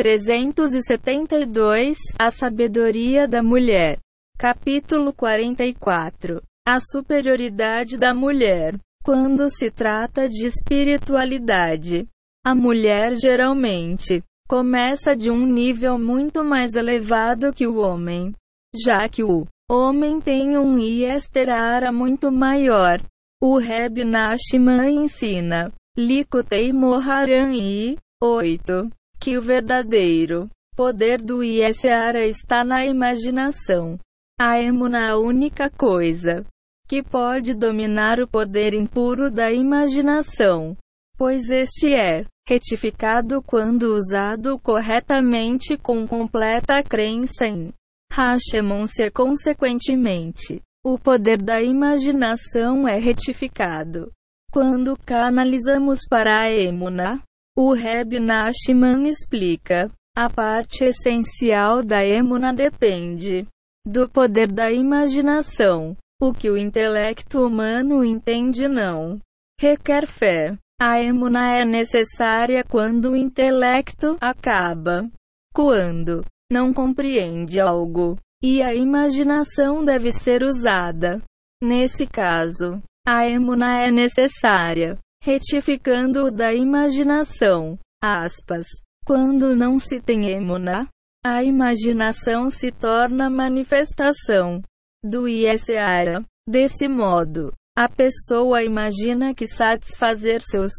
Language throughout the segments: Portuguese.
372 A sabedoria da mulher. Capítulo 44 A superioridade da mulher. Quando se trata de espiritualidade, a mulher geralmente começa de um nível muito mais elevado que o homem, já que o homem tem um Yesterara muito maior. O Reb Nashman ensina, Likutei Moharan I, 8, que o verdadeiro poder do Yesterara está na imaginação. A emuna é a única coisa que pode dominar o poder impuro da imaginação, pois este é retificado quando usado corretamente com completa crença em Hashemon-se consequentemente. O poder da imaginação é retificado. Quando canalizamos para a Emuna, o Reb Nashman explica, a parte essencial da Emuna depende do poder da imaginação. O que o intelecto humano entende não requer fé. A emuna é necessária quando o intelecto acaba. Quando não compreende algo, e a imaginação deve ser usada. Nesse caso, a emuna é necessária, retificando o da imaginação. Aspas. Quando não se tem emuna, a imaginação se torna manifestação do Iesseara. Desse modo, a pessoa imagina que satisfazer seus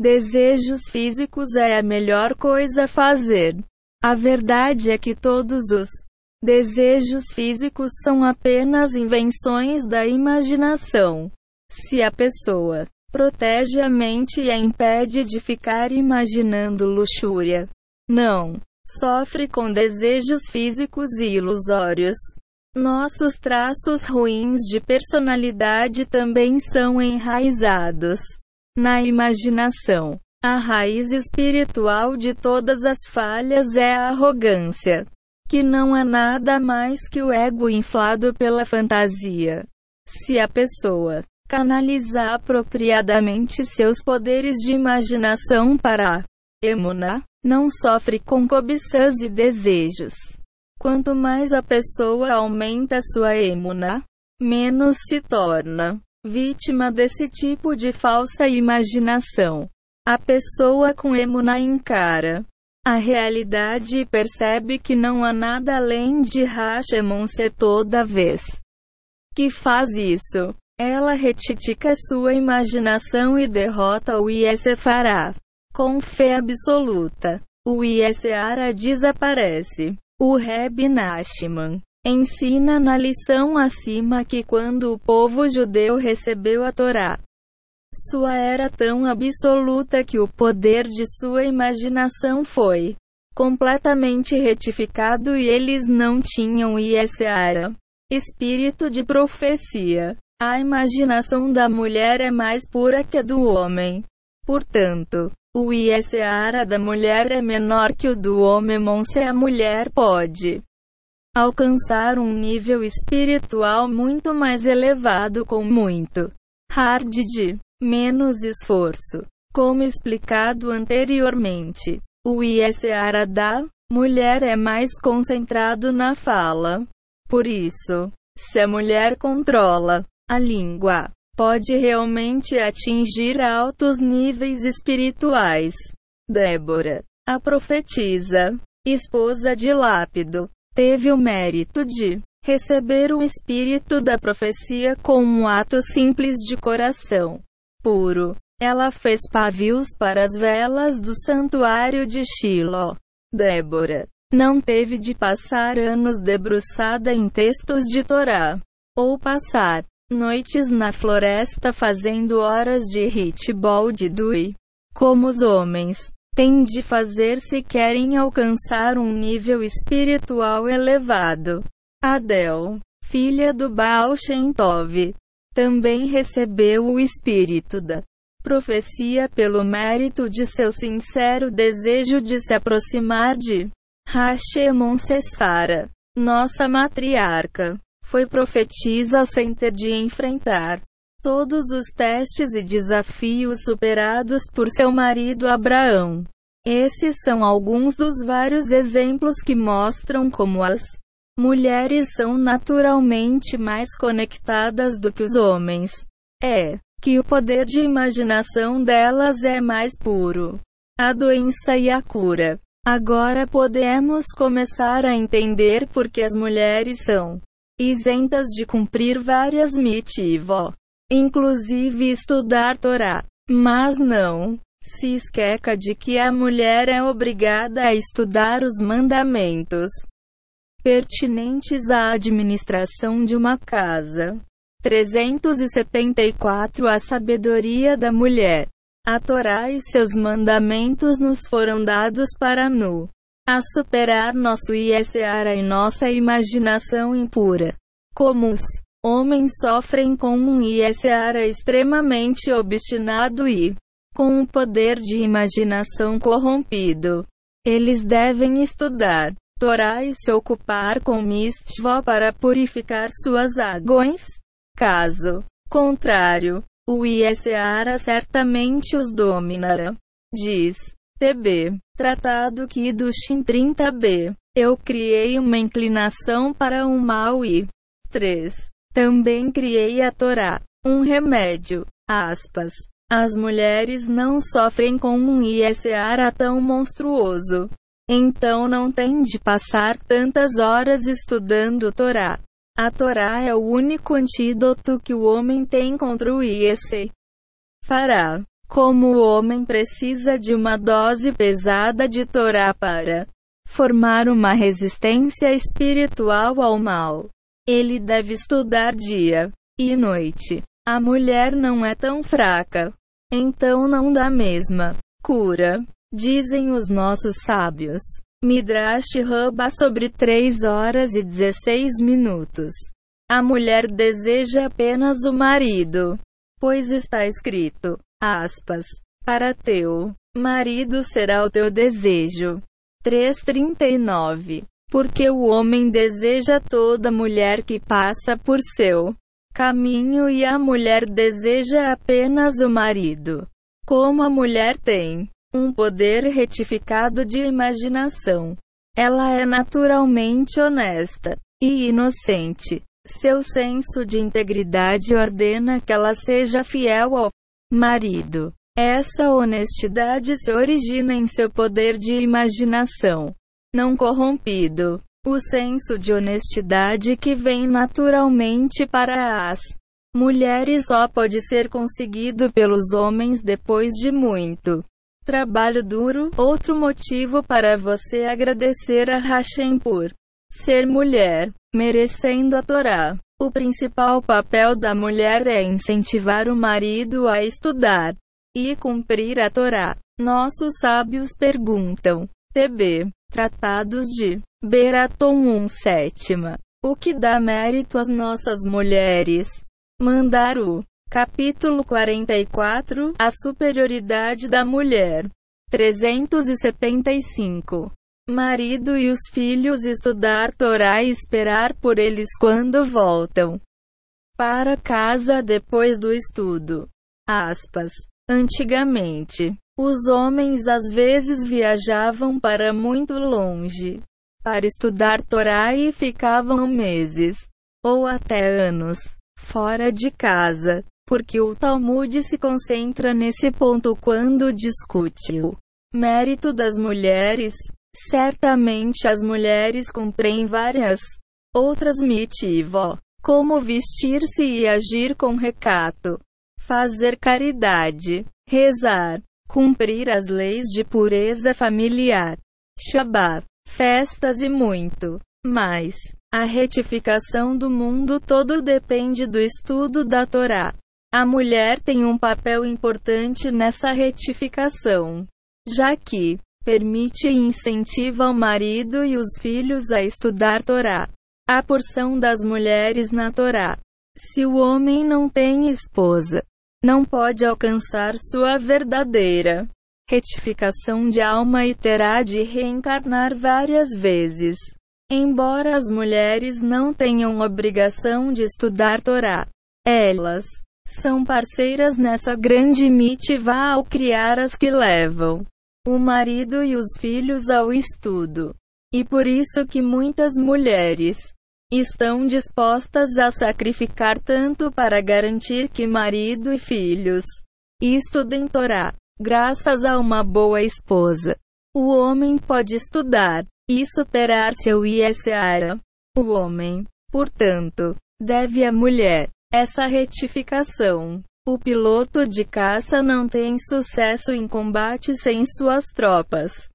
desejos físicos é a melhor coisa a fazer. A verdade é que todos os desejos físicos são apenas invenções da imaginação. Se a pessoa protege a mente e a impede de ficar imaginando luxúria, não sofre com desejos físicos e ilusórios. Nossos traços ruins de personalidade também são enraizados na imaginação. A raiz espiritual de todas as falhas é a arrogância, que não é nada mais que o ego inflado pela fantasia. Se a pessoa canalizar apropriadamente seus poderes de imaginação para a emuna, não sofre com cobiças e desejos. Quanto mais a pessoa aumenta sua emuna, menos se torna vítima desse tipo de falsa imaginação. A pessoa com emuna encara a realidade e percebe que não há nada além de Hashemon se toda vez que faz isso. Ela retitica sua imaginação e derrota o Iesefará. Com fé absoluta, o Ieseara desaparece. O Reb Nachman ensina na lição acima que quando o povo judeu recebeu a Torá, sua era tão absoluta que o poder de sua imaginação foi completamente retificado e eles não tinham Iesara, espírito de profecia. A imaginação da mulher é mais pura que a do homem. Portanto, o ISARA da mulher é menor que o do homem, se a mulher pode alcançar um nível espiritual muito mais elevado com muito hard de menos esforço. Como explicado anteriormente, o ISARA da mulher é mais concentrado na fala. Por isso, se a mulher controla a língua, pode realmente atingir altos níveis espirituais. Débora, a profetisa, esposa de Lápido, teve o mérito de receber o espírito da profecia com um ato simples de coração puro. Ela fez pavios para as velas do santuário de Shiloh. Débora não teve de passar anos debruçada em textos de Torá, ou passar noites na floresta fazendo horas de hitball de Dui. Como os homens têm de fazer se querem alcançar um nível espiritual elevado. Adel, filha do Baal Shem Tov, também recebeu o espírito da profecia pelo mérito de seu sincero desejo de se aproximar de Hashemon Sessara, nossa matriarca foi profetisa sem ter de enfrentar todos os testes e desafios superados por seu marido Abraão. Esses são alguns dos vários exemplos que mostram como as mulheres são naturalmente mais conectadas do que os homens. É que o poder de imaginação delas é mais puro. A doença e a cura. Agora podemos começar a entender por que as mulheres são isentas de cumprir várias mitivó, inclusive estudar Torá. Mas não se esqueça de que a mulher é obrigada a estudar os mandamentos pertinentes à administração de uma casa. 374 A sabedoria da mulher. A Torá e seus mandamentos nos foram dados para nu. A superar nosso ISR e nossa imaginação impura. Como os homens sofrem com um ISR extremamente obstinado e com um poder de imaginação corrompido. Eles devem estudar Torá e se ocupar com mitzvah para purificar suas águas. Caso contrário, o ISARA certamente os dominará. Diz TB. Tratado Kiddushin 30b. Eu criei uma inclinação para o mal e 3. Também criei a Torá, um remédio. Aspas. As mulheres não sofrem com um ISARA tão monstruoso. Então não tem de passar tantas horas estudando Torá. A Torá é o único antídoto que o homem tem contra o IEC. Fará. Como o homem precisa de uma dose pesada de Torá para formar uma resistência espiritual ao mal, ele deve estudar dia e noite. A mulher não é tão fraca, então não dá mesma cura, dizem os nossos sábios. Midrash Rabba sobre 3 horas e 16 minutos. A mulher deseja apenas o marido, pois está escrito, aspas, para teu marido será o teu desejo. 3:39. Porque o homem deseja toda mulher que passa por seu caminho e a mulher deseja apenas o marido. Como a mulher tem um poder retificado de imaginação. Ela é naturalmente honesta e inocente. Seu senso de integridade ordena que ela seja fiel ao marido. Essa honestidade se origina em seu poder de imaginação, não corrompido. O senso de honestidade que vem naturalmente para as mulheres só pode ser conseguido pelos homens depois de muito Trabalho duro, outro motivo para você agradecer a Hashem por ser mulher, merecendo a Torá. O principal papel da mulher é incentivar o marido a estudar e cumprir a Torá. Nossos sábios perguntam. TB. Tratados de Beraton 1 sétima. O que dá mérito às nossas mulheres? Mandaru. Capítulo 44 A superioridade da mulher. 375. Marido e os filhos estudar Torá e esperar por eles quando voltam para casa depois do estudo. Aspas. Antigamente, os homens às vezes viajavam para muito longe para estudar Torá e ficavam meses ou até anos fora de casa porque o Talmud se concentra nesse ponto quando discute o mérito das mulheres. Certamente as mulheres cumprem várias outras mitivó, como vestir-se e agir com recato, fazer caridade, rezar, cumprir as leis de pureza familiar, Shabbat, festas e muito mais. A retificação do mundo todo depende do estudo da Torá. A mulher tem um papel importante nessa retificação, já que permite e incentiva o marido e os filhos a estudar Torá. A porção das mulheres na Torá. Se o homem não tem esposa, não pode alcançar sua verdadeira retificação de alma e terá de reencarnar várias vezes. Embora as mulheres não tenham obrigação de estudar Torá, elas são parceiras nessa grande mitiva ao criar as que levam o marido e os filhos ao estudo. E por isso que muitas mulheres estão dispostas a sacrificar tanto para garantir que marido e filhos estudem Torá. Graças a uma boa esposa, o homem pode estudar e superar seu ISARA. O homem, portanto, deve à mulher essa retificação. O piloto de caça não tem sucesso em combate sem suas tropas.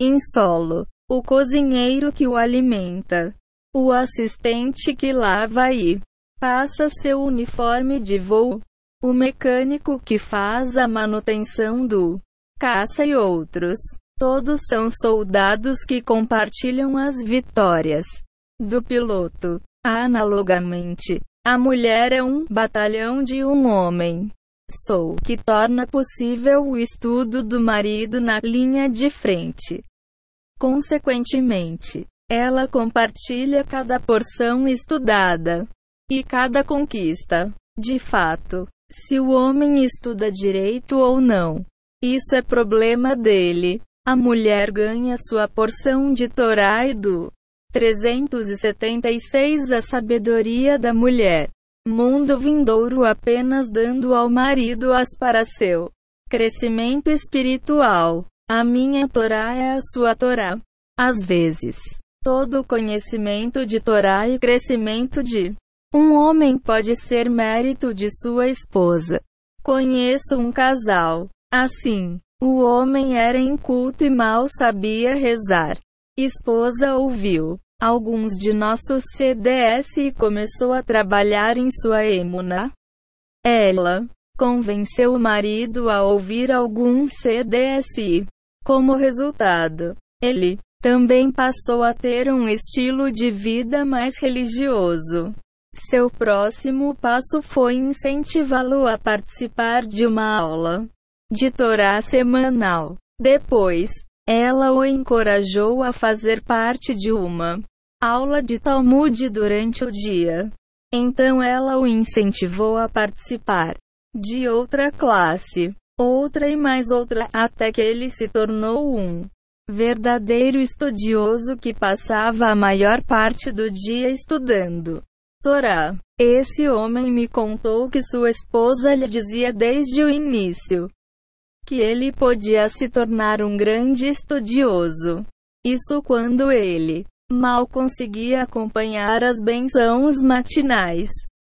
Em solo, o cozinheiro que o alimenta, o assistente que lava e passa seu uniforme de voo, o mecânico que faz a manutenção do caça e outros. Todos são soldados que compartilham as vitórias do piloto. Analogamente, a mulher é um batalhão de um homem. Sou que torna possível o estudo do marido na linha de frente. Consequentemente, ela compartilha cada porção estudada e cada conquista. De fato, se o homem estuda direito ou não, isso é problema dele. A mulher ganha sua porção de Torá e do 376 A sabedoria da mulher. Mundo vindouro apenas dando ao marido as para seu crescimento espiritual. A minha Torá é a sua Torá. Às vezes, todo conhecimento de Torá e crescimento de um homem pode ser mérito de sua esposa. Conheço um casal. Assim, o homem era inculto e mal sabia rezar. Esposa ouviu alguns de nossos CDS e começou a trabalhar em sua emuna. Ela convenceu o marido a ouvir alguns CDS como resultado, ele também passou a ter um estilo de vida mais religioso. Seu próximo passo foi incentivá-lo a participar de uma aula de Torá semanal. Depois, ela o encorajou a fazer parte de uma aula de Talmud durante o dia. Então ela o incentivou a participar de outra classe, outra e mais outra, até que ele se tornou um verdadeiro estudioso que passava a maior parte do dia estudando Torá. Esse homem me contou que sua esposa lhe dizia desde o início que ele podia se tornar um grande estudioso. Isso quando ele mal conseguia acompanhar as bençãos matinais.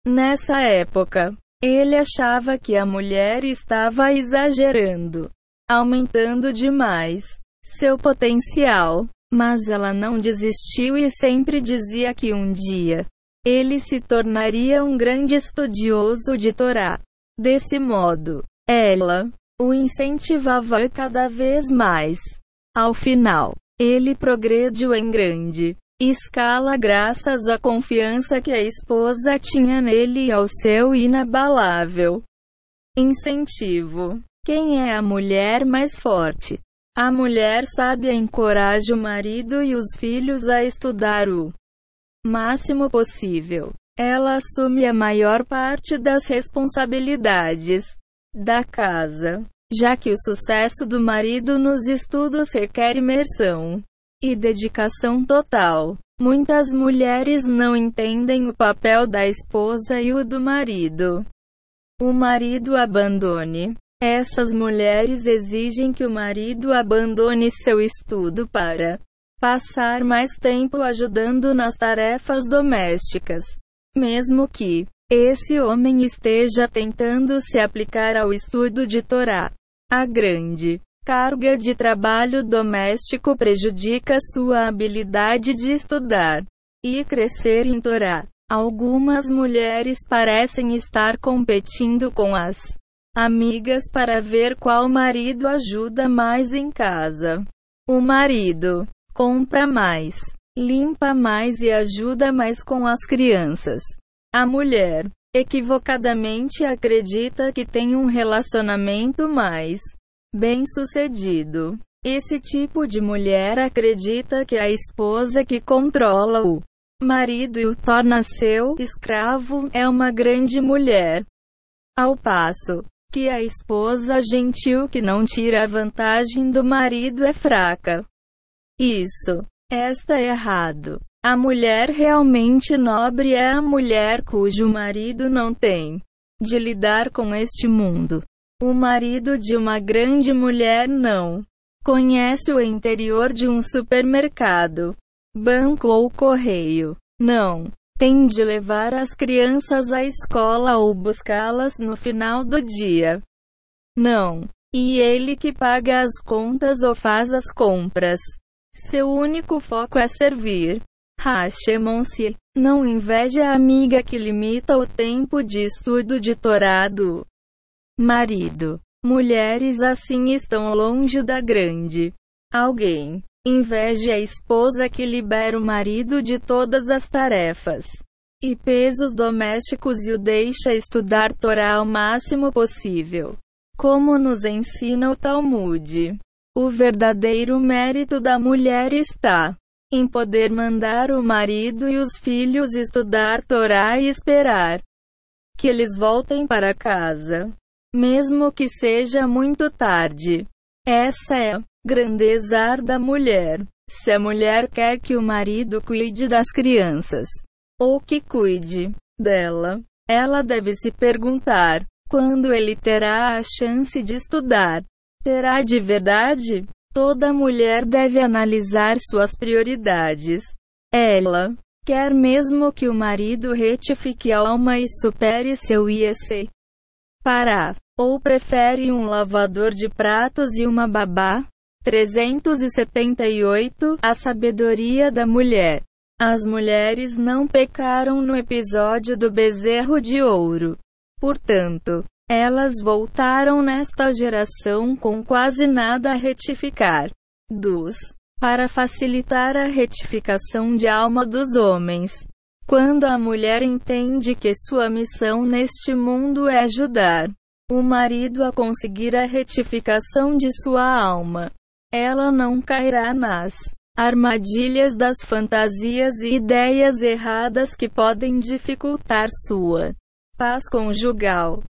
Nessa época, ele achava que a mulher estava exagerando, aumentando demais seu potencial, mas ela não desistiu e sempre dizia que um dia ele se tornaria um grande estudioso de Torá. Desse modo, ela o incentivava cada vez mais. Ao final, ele progrediu em grande escala graças à confiança que a esposa tinha nele e ao seu inabalável incentivo. Quem é a mulher mais forte? A mulher sábia encoraja o marido e os filhos a estudar o máximo possível. Ela assume a maior parte das responsabilidades da casa, já que o sucesso do marido nos estudos requer imersão e dedicação total. Muitas mulheres não entendem o papel da esposa e o do marido. O marido abandone. Essas mulheres exigem que o marido abandone seu estudo para passar mais tempo ajudando nas tarefas domésticas. Mesmo que esse homem esteja tentando se aplicar ao estudo de Torá. A grande carga de trabalho doméstico prejudica sua habilidade de estudar e crescer em Torá. Algumas mulheres parecem estar competindo com as amigas para ver qual marido ajuda mais em casa. O marido compra mais, limpa mais e ajuda mais com as crianças. A mulher, equivocadamente acredita que tem um relacionamento mais bem-sucedido. Esse tipo de mulher acredita que a esposa que controla o marido e o torna seu escravo é uma grande mulher. Ao passo que a esposa gentil que não tira vantagem do marido é fraca. Isso. Está errado. A mulher realmente nobre é a mulher cujo marido não tem de lidar com este mundo. O marido de uma grande mulher não conhece o interior de um supermercado, banco ou correio. Não tem de levar as crianças à escola ou buscá-las no final do dia. Não. E ele que paga as contas ou faz as compras. Seu único foco é servir. Hashemon-se. Não inveja a amiga que limita o tempo de estudo de Torado. Marido. Mulheres assim estão longe da grande. Alguém. Inveje a esposa que libera o marido de todas as tarefas e pesos domésticos e o deixa estudar Torá ao máximo possível. Como nos ensina o Talmud. O verdadeiro mérito da mulher está em poder mandar o marido e os filhos estudar Torá e esperar que eles voltem para casa, mesmo que seja muito tarde. Essa é Grandezar da mulher. Se a mulher quer que o marido cuide das crianças, ou que cuide dela, ela deve se perguntar: quando ele terá a chance de estudar? Terá de verdade? Toda mulher deve analisar suas prioridades. Ela quer mesmo que o marido retifique a alma e supere seu IEC. Para. Ou prefere um lavador de pratos e uma babá? 378 A sabedoria da mulher. As mulheres não pecaram no episódio do bezerro de ouro. Portanto, elas voltaram nesta geração com quase nada a retificar. Dos. Para facilitar a retificação de alma dos homens. Quando a mulher entende que sua missão neste mundo é ajudar o marido a conseguir a retificação de sua alma, ela não cairá nas armadilhas das fantasias e ideias erradas que podem dificultar sua paz conjugal.